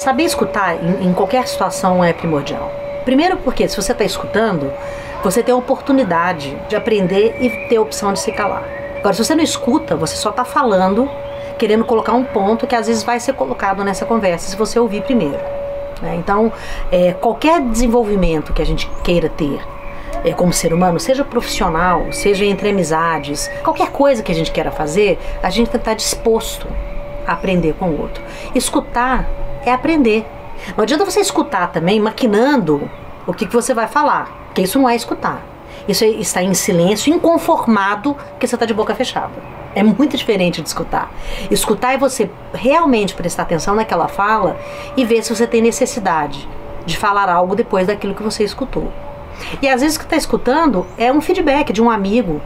Saber escutar em, em qualquer situação é primordial. Primeiro porque se você está escutando, você tem a oportunidade de aprender e ter a opção de se calar. Agora, se você não escuta, você só está falando, querendo colocar um ponto que às vezes vai ser colocado nessa conversa se você ouvir primeiro. Né? Então, é, qualquer desenvolvimento que a gente queira ter é, como ser humano, seja profissional, seja entre amizades, qualquer coisa que a gente queira fazer, a gente tem que estar disposto a aprender com o outro. Escutar é aprender. Não adianta você escutar também maquinando o que, que você vai falar, porque isso não é escutar. Isso é estar em silêncio, inconformado, porque você está de boca fechada. É muito diferente de escutar. Escutar é você realmente prestar atenção naquela fala e ver se você tem necessidade de falar algo depois daquilo que você escutou. E às vezes o que está escutando é um feedback de um amigo,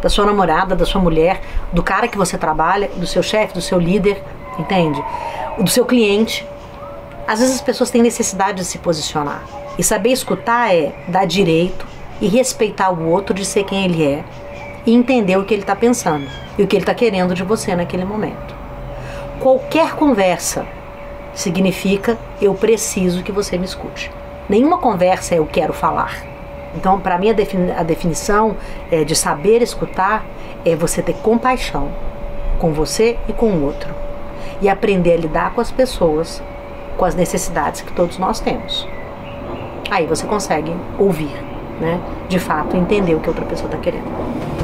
da sua namorada, da sua mulher, do cara que você trabalha, do seu chefe, do seu líder, entende? Do seu cliente. Às vezes as pessoas têm necessidade de se posicionar. E saber escutar é dar direito e respeitar o outro de ser quem ele é e entender o que ele está pensando e o que ele está querendo de você naquele momento. Qualquer conversa significa eu preciso que você me escute. Nenhuma conversa é eu quero falar. Então, para mim, a, defini a definição é, de saber escutar é você ter compaixão com você e com o outro e aprender a lidar com as pessoas com as necessidades que todos nós temos. Aí você consegue ouvir, né? De fato, entender o que outra pessoa está querendo.